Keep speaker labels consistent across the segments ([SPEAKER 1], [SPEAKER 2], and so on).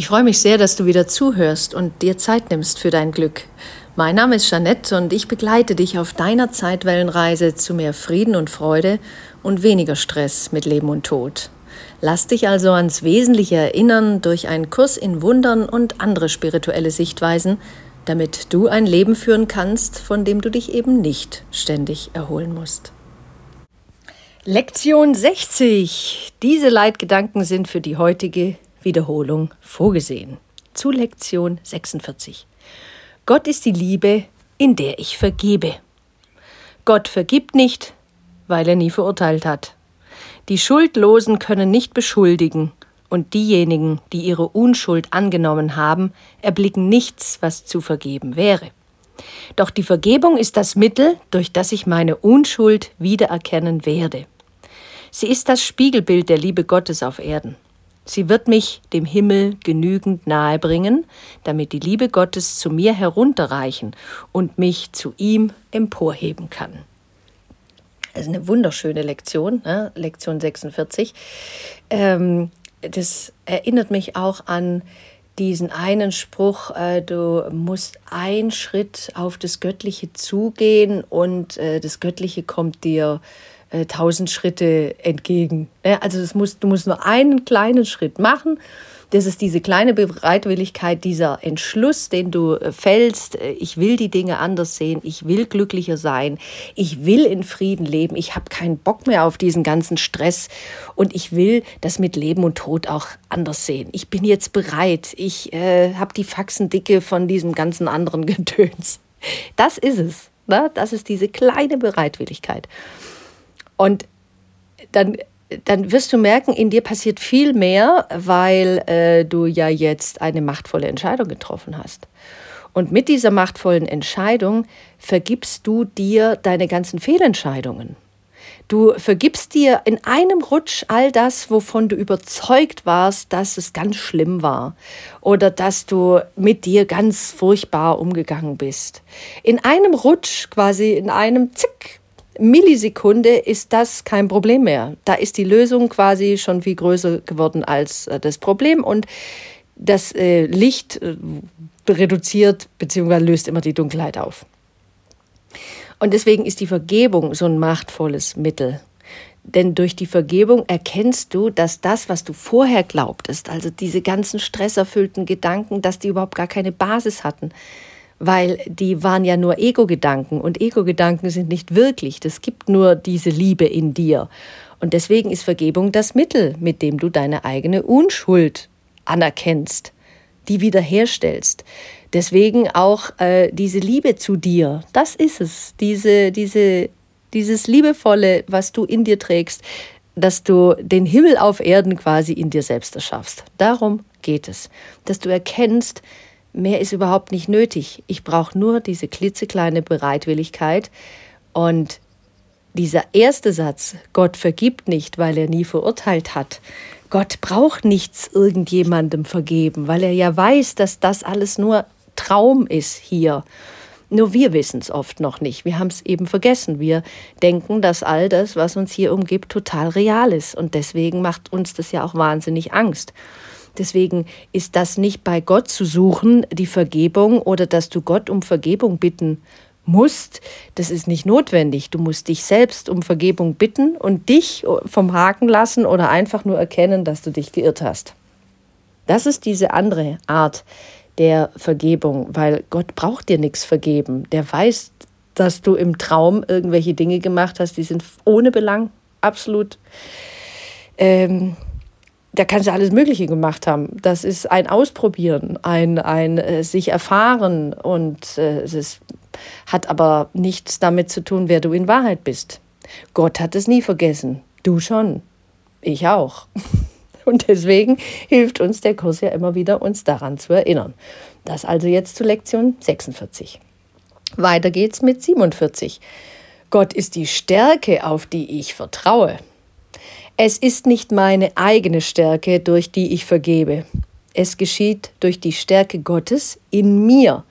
[SPEAKER 1] Ich freue mich sehr, dass du wieder zuhörst und dir Zeit nimmst für dein Glück. Mein Name ist Jeanette und ich begleite dich auf deiner Zeitwellenreise zu mehr Frieden und Freude und weniger Stress mit Leben und Tod. Lass dich also ans Wesentliche erinnern durch einen Kurs in Wundern und andere spirituelle Sichtweisen, damit du ein Leben führen kannst, von dem du dich eben nicht ständig erholen musst. Lektion 60. Diese Leitgedanken sind für die heutige Wiederholung vorgesehen. Zu Lektion 46. Gott ist die Liebe, in der ich vergebe. Gott vergibt nicht, weil er nie verurteilt hat. Die Schuldlosen können nicht beschuldigen, und diejenigen, die ihre Unschuld angenommen haben, erblicken nichts, was zu vergeben wäre. Doch die Vergebung ist das Mittel, durch das ich meine Unschuld wiedererkennen werde. Sie ist das Spiegelbild der Liebe Gottes auf Erden. Sie wird mich dem Himmel genügend nahe bringen, damit die Liebe Gottes zu mir herunterreichen und mich zu ihm emporheben kann. Das ist eine wunderschöne Lektion, ne? Lektion 46. Ähm, das erinnert mich auch an diesen einen Spruch, äh, du musst einen Schritt auf das Göttliche zugehen und äh, das Göttliche kommt dir äh, tausend Schritte entgegen. Also das musst, du musst nur einen kleinen Schritt machen. Das ist diese kleine Bereitwilligkeit, dieser Entschluss, den du äh, fällst. Äh, ich will die Dinge anders sehen. Ich will glücklicher sein. Ich will in Frieden leben. Ich habe keinen Bock mehr auf diesen ganzen Stress. Und ich will das mit Leben und Tod auch anders sehen. Ich bin jetzt bereit. Ich äh, habe die Faxendicke von diesem ganzen anderen Getöns. Das ist es. Ne? Das ist diese kleine Bereitwilligkeit. Und dann, dann wirst du merken, in dir passiert viel mehr, weil äh, du ja jetzt eine machtvolle Entscheidung getroffen hast. Und mit dieser machtvollen Entscheidung vergibst du dir deine ganzen Fehlentscheidungen. Du vergibst dir in einem Rutsch all das, wovon du überzeugt warst, dass es ganz schlimm war oder dass du mit dir ganz furchtbar umgegangen bist. In einem Rutsch, quasi in einem Zick, Millisekunde ist das kein Problem mehr. Da ist die Lösung quasi schon viel größer geworden als äh, das Problem und das äh, Licht äh, reduziert bzw. löst immer die Dunkelheit auf. Und deswegen ist die Vergebung so ein machtvolles Mittel. Denn durch die Vergebung erkennst du, dass das, was du vorher glaubtest, also diese ganzen stresserfüllten Gedanken, dass die überhaupt gar keine Basis hatten, weil die waren ja nur Ego-Gedanken und Ego-Gedanken sind nicht wirklich. Das gibt nur diese Liebe in dir. Und deswegen ist Vergebung das Mittel, mit dem du deine eigene Unschuld anerkennst, die wiederherstellst. Deswegen auch äh, diese Liebe zu dir, das ist es, diese, diese, dieses Liebevolle, was du in dir trägst, dass du den Himmel auf Erden quasi in dir selbst erschaffst. Darum geht es, dass du erkennst, Mehr ist überhaupt nicht nötig. Ich brauche nur diese klitzekleine Bereitwilligkeit. Und dieser erste Satz, Gott vergibt nicht, weil er nie verurteilt hat. Gott braucht nichts irgendjemandem vergeben, weil er ja weiß, dass das alles nur Traum ist hier. Nur wir wissen es oft noch nicht. Wir haben es eben vergessen. Wir denken, dass all das, was uns hier umgibt, total real ist. Und deswegen macht uns das ja auch wahnsinnig Angst. Deswegen ist das nicht bei Gott zu suchen, die Vergebung oder dass du Gott um Vergebung bitten musst. Das ist nicht notwendig. Du musst dich selbst um Vergebung bitten und dich vom Haken lassen oder einfach nur erkennen, dass du dich geirrt hast. Das ist diese andere Art der Vergebung, weil Gott braucht dir nichts vergeben. Der weiß, dass du im Traum irgendwelche Dinge gemacht hast, die sind ohne Belang, absolut ähm, da kannst du alles Mögliche gemacht haben. Das ist ein Ausprobieren, ein, ein äh, sich erfahren und äh, es hat aber nichts damit zu tun, wer du in Wahrheit bist. Gott hat es nie vergessen. Du schon. Ich auch. Und deswegen hilft uns der Kurs ja immer wieder, uns daran zu erinnern. Das also jetzt zu Lektion 46. Weiter geht's mit 47. Gott ist die Stärke, auf die ich vertraue. Es ist nicht meine eigene Stärke, durch die ich vergebe. Es geschieht durch die Stärke Gottes in mir,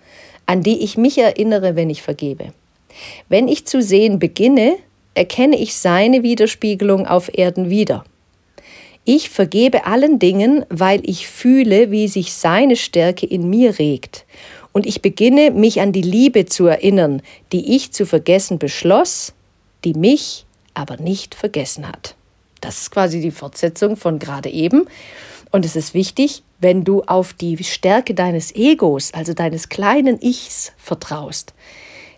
[SPEAKER 1] an die ich mich erinnere, wenn ich vergebe. Wenn ich zu sehen beginne, erkenne ich seine Widerspiegelung auf Erden wieder. Ich vergebe allen Dingen, weil ich fühle, wie sich seine Stärke in mir regt. Und ich beginne, mich an die Liebe zu erinnern, die ich zu vergessen beschloss, die mich aber nicht vergessen hat. Das ist quasi die Fortsetzung von gerade eben. Und es ist wichtig, wenn du auf die Stärke deines Egos, also deines kleinen Ichs, vertraust,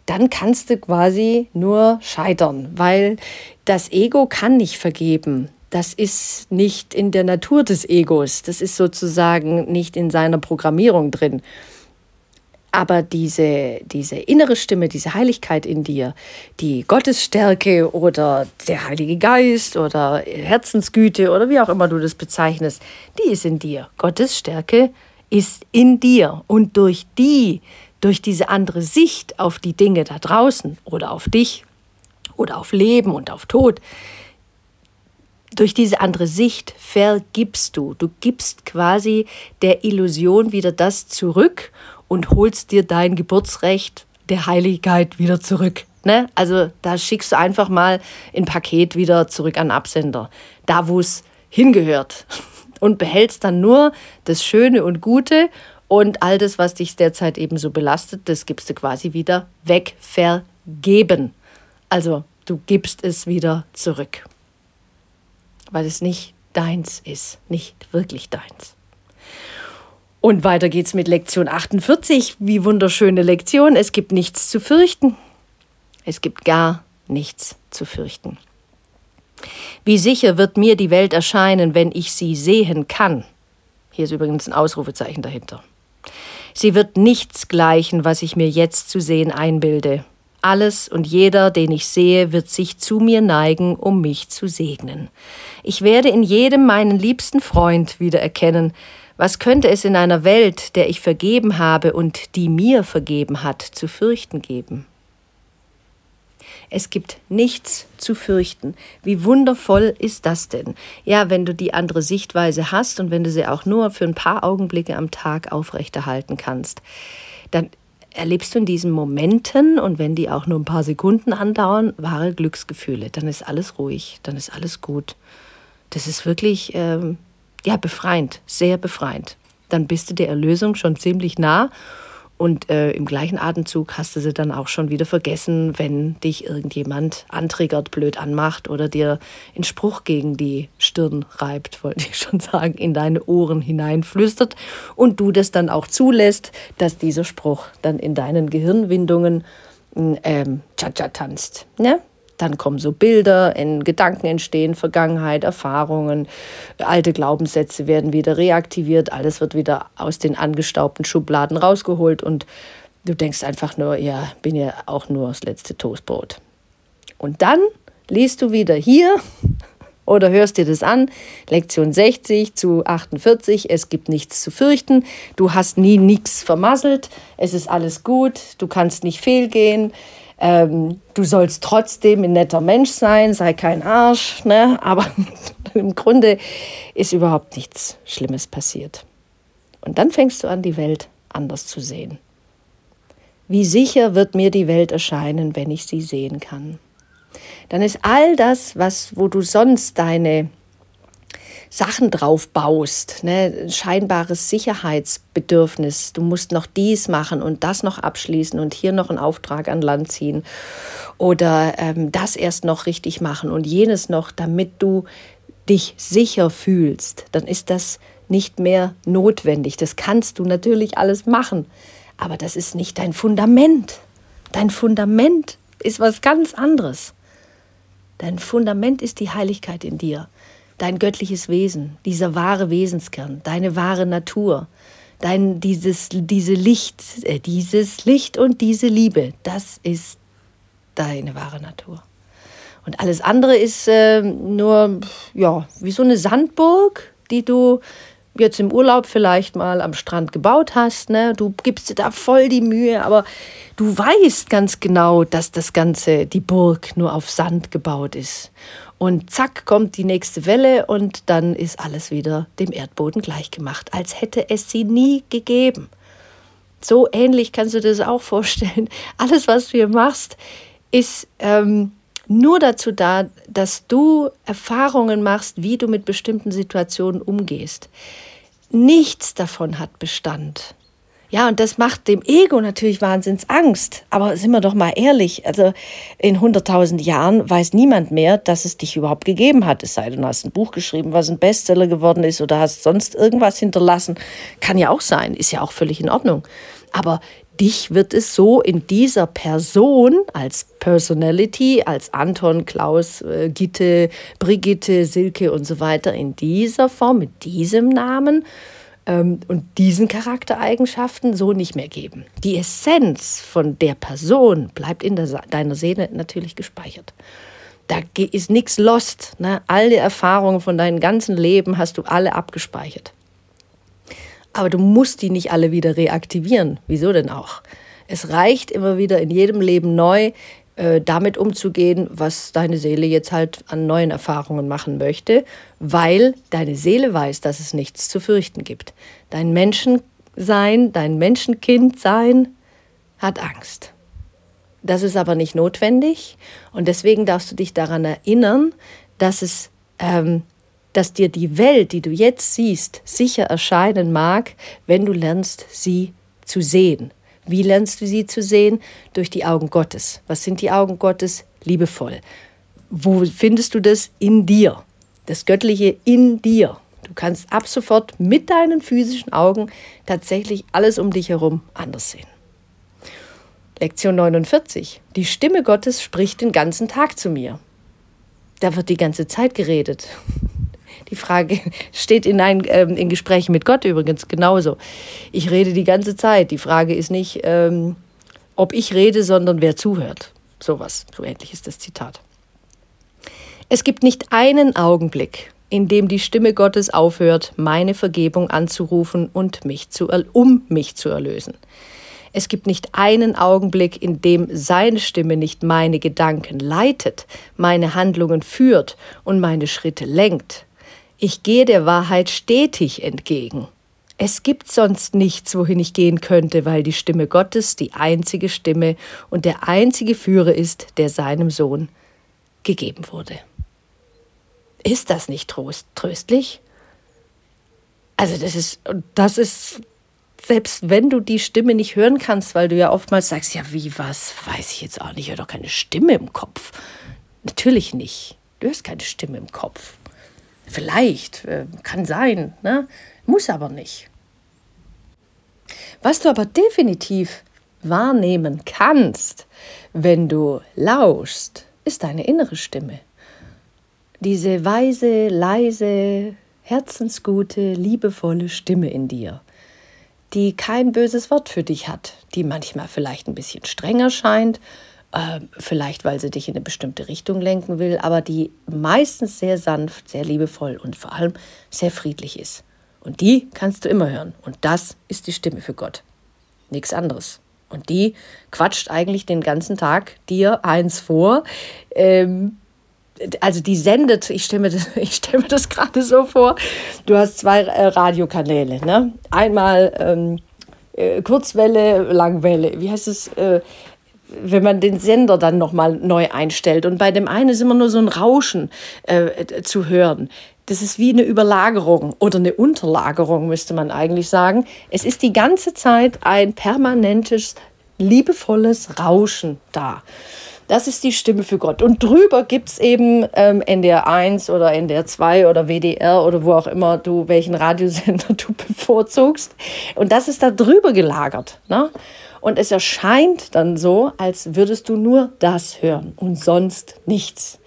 [SPEAKER 1] dann kannst du quasi nur scheitern, weil das Ego kann nicht vergeben. Das ist nicht in der Natur des Egos. Das ist sozusagen nicht in seiner Programmierung drin. Aber diese, diese innere Stimme, diese Heiligkeit in dir, die Gottesstärke oder der Heilige Geist oder Herzensgüte oder wie auch immer du das bezeichnest, die ist in dir. Gottes Stärke ist in dir. Und durch die, durch diese andere Sicht auf die Dinge da draußen oder auf dich oder auf Leben und auf Tod, durch diese andere Sicht vergibst du. Du gibst quasi der Illusion wieder das zurück und holst dir dein Geburtsrecht der Heiligkeit wieder zurück. Ne? Also da schickst du einfach mal ein Paket wieder zurück an Absender, da wo es hingehört. Und behältst dann nur das Schöne und Gute und all das, was dich derzeit eben so belastet, das gibst du quasi wieder weg, vergeben. Also du gibst es wieder zurück, weil es nicht deins ist, nicht wirklich deins. Und weiter geht's mit Lektion 48. Wie wunderschöne Lektion. Es gibt nichts zu fürchten. Es gibt gar nichts zu fürchten. Wie sicher wird mir die Welt erscheinen, wenn ich sie sehen kann. Hier ist übrigens ein Ausrufezeichen dahinter. Sie wird nichts gleichen, was ich mir jetzt zu sehen einbilde. Alles und jeder, den ich sehe, wird sich zu mir neigen, um mich zu segnen. Ich werde in jedem meinen liebsten Freund wiedererkennen, was könnte es in einer Welt, der ich vergeben habe und die mir vergeben hat, zu fürchten geben? Es gibt nichts zu fürchten. Wie wundervoll ist das denn? Ja, wenn du die andere Sichtweise hast und wenn du sie auch nur für ein paar Augenblicke am Tag aufrechterhalten kannst, dann erlebst du in diesen Momenten und wenn die auch nur ein paar Sekunden andauern, wahre Glücksgefühle. Dann ist alles ruhig, dann ist alles gut. Das ist wirklich ähm, ja, befreiend, sehr befreiend. Dann bist du der Erlösung schon ziemlich nah und äh, im gleichen Atemzug hast du sie dann auch schon wieder vergessen, wenn dich irgendjemand antriggert, blöd anmacht oder dir einen Spruch gegen die Stirn reibt, wollte ich schon sagen, in deine Ohren hineinflüstert und du das dann auch zulässt, dass dieser Spruch dann in deinen Gehirnwindungen ähm, Cha-Cha tanzt. Ne? Dann kommen so Bilder, in Gedanken entstehen, Vergangenheit, Erfahrungen, alte Glaubenssätze werden wieder reaktiviert, alles wird wieder aus den angestaubten Schubladen rausgeholt. Und du denkst einfach nur, ja, bin ja auch nur das letzte Toastbrot. Und dann liest du wieder hier oder hörst dir das an, Lektion 60 zu 48, es gibt nichts zu fürchten, du hast nie nichts vermasselt, es ist alles gut, du kannst nicht fehlgehen, ähm, du sollst trotzdem ein netter Mensch sein, sei kein Arsch, ne? aber im Grunde ist überhaupt nichts Schlimmes passiert. Und dann fängst du an, die Welt anders zu sehen. Wie sicher wird mir die Welt erscheinen, wenn ich sie sehen kann? Dann ist all das, was, wo du sonst deine Sachen drauf baust, ne? scheinbares Sicherheitsbedürfnis. Du musst noch dies machen und das noch abschließen und hier noch einen Auftrag an Land ziehen oder ähm, das erst noch richtig machen und jenes noch, damit du dich sicher fühlst, dann ist das nicht mehr notwendig. Das kannst du natürlich alles machen, aber das ist nicht dein Fundament. Dein Fundament ist was ganz anderes. Dein Fundament ist die Heiligkeit in dir dein göttliches Wesen, dieser wahre Wesenskern, deine wahre Natur, dein dieses diese Licht, äh, dieses Licht und diese Liebe, das ist deine wahre Natur. Und alles andere ist äh, nur ja wie so eine Sandburg, die du jetzt im Urlaub vielleicht mal am Strand gebaut hast. Ne? Du gibst dir da voll die Mühe, aber du weißt ganz genau, dass das Ganze, die Burg, nur auf Sand gebaut ist. Und zack kommt die nächste Welle und dann ist alles wieder dem Erdboden gleichgemacht, als hätte es sie nie gegeben. So ähnlich kannst du das auch vorstellen. Alles, was du hier machst, ist ähm, nur dazu da, dass du Erfahrungen machst, wie du mit bestimmten Situationen umgehst. Nichts davon hat Bestand. Ja, und das macht dem Ego natürlich wahnsinns Angst. Aber sind wir doch mal ehrlich, also in 100.000 Jahren weiß niemand mehr, dass es dich überhaupt gegeben hat. Es sei denn, du hast ein Buch geschrieben, was ein Bestseller geworden ist oder hast sonst irgendwas hinterlassen. Kann ja auch sein, ist ja auch völlig in Ordnung. Aber dich wird es so in dieser Person als Personality, als Anton, Klaus, äh, Gitte, Brigitte, Silke und so weiter, in dieser Form, mit diesem Namen, und diesen Charaktereigenschaften so nicht mehr geben. Die Essenz von der Person bleibt in der, deiner Seele natürlich gespeichert. Da ist nichts lost. Ne? Alle Erfahrungen von deinem ganzen Leben hast du alle abgespeichert. Aber du musst die nicht alle wieder reaktivieren. Wieso denn auch? Es reicht immer wieder in jedem Leben neu, äh, damit umzugehen, was deine Seele jetzt halt an neuen Erfahrungen machen möchte, weil deine Seele weiß, dass es nichts zu fürchten gibt. Dein Menschensein, dein Menschenkindsein hat Angst. Das ist aber nicht notwendig und deswegen darfst du dich daran erinnern, dass es ähm, dass dir die Welt, die du jetzt siehst, sicher erscheinen mag, wenn du lernst, sie zu sehen. Wie lernst du sie zu sehen? Durch die Augen Gottes. Was sind die Augen Gottes? Liebevoll. Wo findest du das? In dir. Das Göttliche in dir. Du kannst ab sofort mit deinen physischen Augen tatsächlich alles um dich herum anders sehen. Lektion 49. Die Stimme Gottes spricht den ganzen Tag zu mir. Da wird die ganze Zeit geredet. Die Frage steht in, ein, ähm, in Gesprächen mit Gott übrigens genauso. Ich rede die ganze Zeit. Die Frage ist nicht, ähm, ob ich rede, sondern wer zuhört. Sowas, so ähnlich ist das Zitat. Es gibt nicht einen Augenblick, in dem die Stimme Gottes aufhört, meine Vergebung anzurufen und mich zu, um mich zu erlösen. Es gibt nicht einen Augenblick, in dem seine Stimme nicht meine Gedanken leitet, meine Handlungen führt und meine Schritte lenkt. Ich gehe der Wahrheit stetig entgegen. Es gibt sonst nichts, wohin ich gehen könnte, weil die Stimme Gottes die einzige Stimme und der einzige Führer ist, der seinem Sohn gegeben wurde. Ist das nicht trost, tröstlich? Also das ist, das ist, selbst wenn du die Stimme nicht hören kannst, weil du ja oftmals sagst, ja wie was, weiß ich jetzt auch nicht, ich höre doch keine Stimme im Kopf. Natürlich nicht. Du hast keine Stimme im Kopf. Vielleicht, äh, kann sein, ne? muss aber nicht. Was du aber definitiv wahrnehmen kannst, wenn du lauschst, ist deine innere Stimme. Diese weise, leise, herzensgute, liebevolle Stimme in dir, die kein böses Wort für dich hat, die manchmal vielleicht ein bisschen strenger scheint, vielleicht weil sie dich in eine bestimmte Richtung lenken will, aber die meistens sehr sanft, sehr liebevoll und vor allem sehr friedlich ist. Und die kannst du immer hören. Und das ist die Stimme für Gott. Nichts anderes. Und die quatscht eigentlich den ganzen Tag dir eins vor. Ähm, also die sendet, ich stelle mir das, stell das gerade so vor, du hast zwei äh, Radiokanäle. Ne? Einmal ähm, äh, Kurzwelle, Langwelle. Wie heißt es? Äh, wenn man den Sender dann nochmal neu einstellt. Und bei dem einen ist immer nur so ein Rauschen äh, zu hören. Das ist wie eine Überlagerung oder eine Unterlagerung, müsste man eigentlich sagen. Es ist die ganze Zeit ein permanentes, liebevolles Rauschen da. Das ist die Stimme für Gott. Und drüber gibt es eben ähm, NDR 1 oder NDR 2 oder WDR oder wo auch immer du, welchen Radiosender du bevorzugst. Und das ist da drüber gelagert. Ne? Und es erscheint dann so, als würdest du nur das hören und sonst nichts.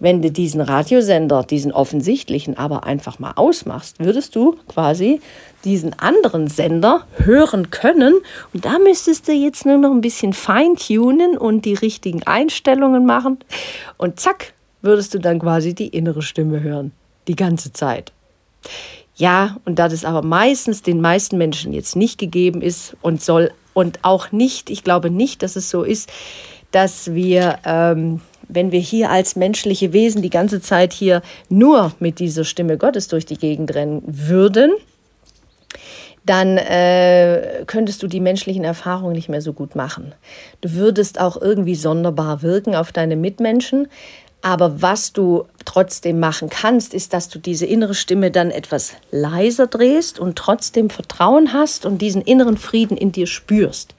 [SPEAKER 1] Wenn du diesen Radiosender, diesen offensichtlichen, aber einfach mal ausmachst, würdest du quasi diesen anderen Sender hören können. Und da müsstest du jetzt nur noch ein bisschen feintunen und die richtigen Einstellungen machen. Und zack, würdest du dann quasi die innere Stimme hören. Die ganze Zeit. Ja, und da das aber meistens den meisten Menschen jetzt nicht gegeben ist und soll und auch nicht, ich glaube nicht, dass es so ist, dass wir, ähm, wenn wir hier als menschliche Wesen die ganze Zeit hier nur mit dieser Stimme Gottes durch die Gegend rennen würden, dann äh, könntest du die menschlichen Erfahrungen nicht mehr so gut machen. Du würdest auch irgendwie sonderbar wirken auf deine Mitmenschen. Aber was du trotzdem machen kannst, ist, dass du diese innere Stimme dann etwas leiser drehst und trotzdem Vertrauen hast und diesen inneren Frieden in dir spürst.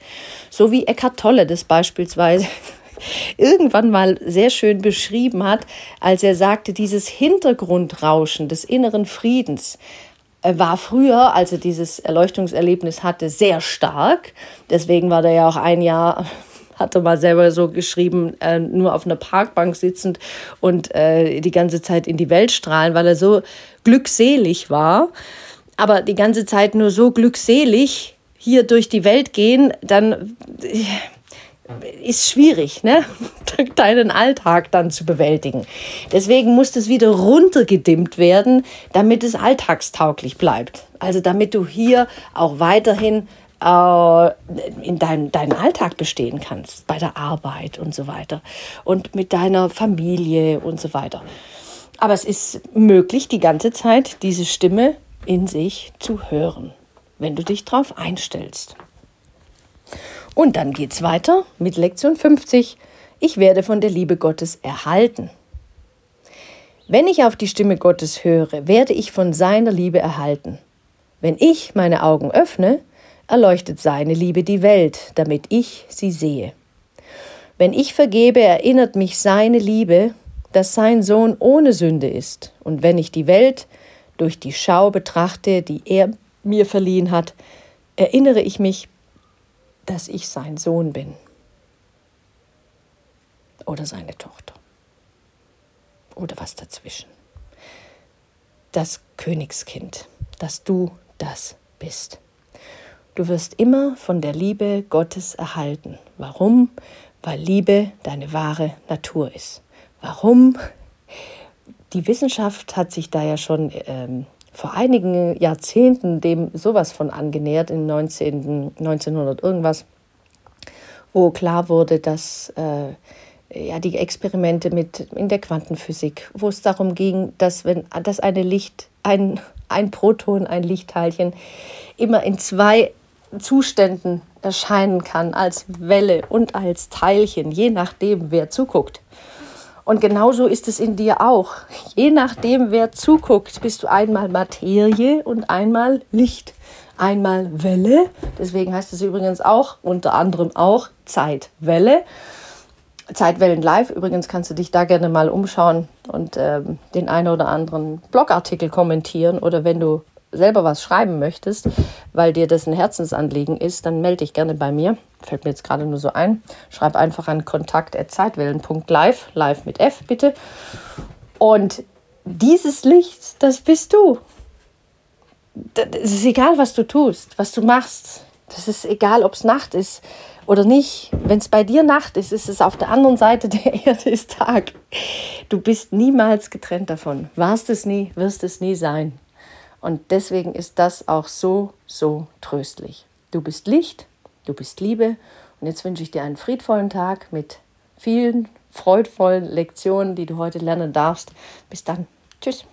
[SPEAKER 1] So wie Eckhart Tolle das beispielsweise irgendwann mal sehr schön beschrieben hat, als er sagte, dieses Hintergrundrauschen des inneren Friedens äh, war früher, als er dieses Erleuchtungserlebnis hatte, sehr stark. Deswegen war er ja auch ein Jahr hatte mal selber so geschrieben, äh, nur auf einer Parkbank sitzend und äh, die ganze Zeit in die Welt strahlen, weil er so glückselig war. Aber die ganze Zeit nur so glückselig hier durch die Welt gehen, dann äh, ist schwierig, ne? deinen Alltag dann zu bewältigen. Deswegen muss das wieder runtergedimmt werden, damit es alltagstauglich bleibt. Also damit du hier auch weiterhin in dein, deinen Alltag bestehen kannst, bei der Arbeit und so weiter und mit deiner Familie und so weiter. Aber es ist möglich, die ganze Zeit diese Stimme in sich zu hören, wenn du dich darauf einstellst. Und dann geht es weiter mit Lektion 50. Ich werde von der Liebe Gottes erhalten. Wenn ich auf die Stimme Gottes höre, werde ich von seiner Liebe erhalten. Wenn ich meine Augen öffne, erleuchtet seine Liebe die Welt, damit ich sie sehe. Wenn ich vergebe, erinnert mich seine Liebe, dass sein Sohn ohne Sünde ist, und wenn ich die Welt durch die Schau betrachte, die er mir verliehen hat, erinnere ich mich, dass ich sein Sohn bin oder seine Tochter oder was dazwischen. Das Königskind, dass du das bist. Du wirst immer von der Liebe Gottes erhalten. Warum? Weil Liebe deine wahre Natur ist. Warum? Die Wissenschaft hat sich da ja schon ähm, vor einigen Jahrzehnten dem sowas von angenähert, im 19. 1900 irgendwas, wo klar wurde, dass äh, ja, die Experimente mit in der Quantenphysik, wo es darum ging, dass wenn dass eine Licht, ein, ein Proton, ein Lichtteilchen immer in zwei Zuständen erscheinen kann, als Welle und als Teilchen, je nachdem, wer zuguckt. Und genauso ist es in dir auch. Je nachdem, wer zuguckt, bist du einmal Materie und einmal Licht, einmal Welle. Deswegen heißt es übrigens auch, unter anderem auch Zeitwelle. Zeitwellen live. Übrigens kannst du dich da gerne mal umschauen und äh, den einen oder anderen Blogartikel kommentieren oder wenn du selber was schreiben möchtest, weil dir das ein Herzensanliegen ist, dann melde dich gerne bei mir. Fällt mir jetzt gerade nur so ein. Schreib einfach an kontakt.zeitwellen.live, live mit F bitte. Und dieses Licht, das bist du. Es ist egal, was du tust, was du machst. Das ist egal, ob es Nacht ist oder nicht. Wenn es bei dir Nacht ist, ist es auf der anderen Seite der Erde ist Tag. Du bist niemals getrennt davon. Warst es nie, wirst es nie sein. Und deswegen ist das auch so, so tröstlich. Du bist Licht, du bist Liebe. Und jetzt wünsche ich dir einen friedvollen Tag mit vielen freudvollen Lektionen, die du heute lernen darfst. Bis dann. Tschüss.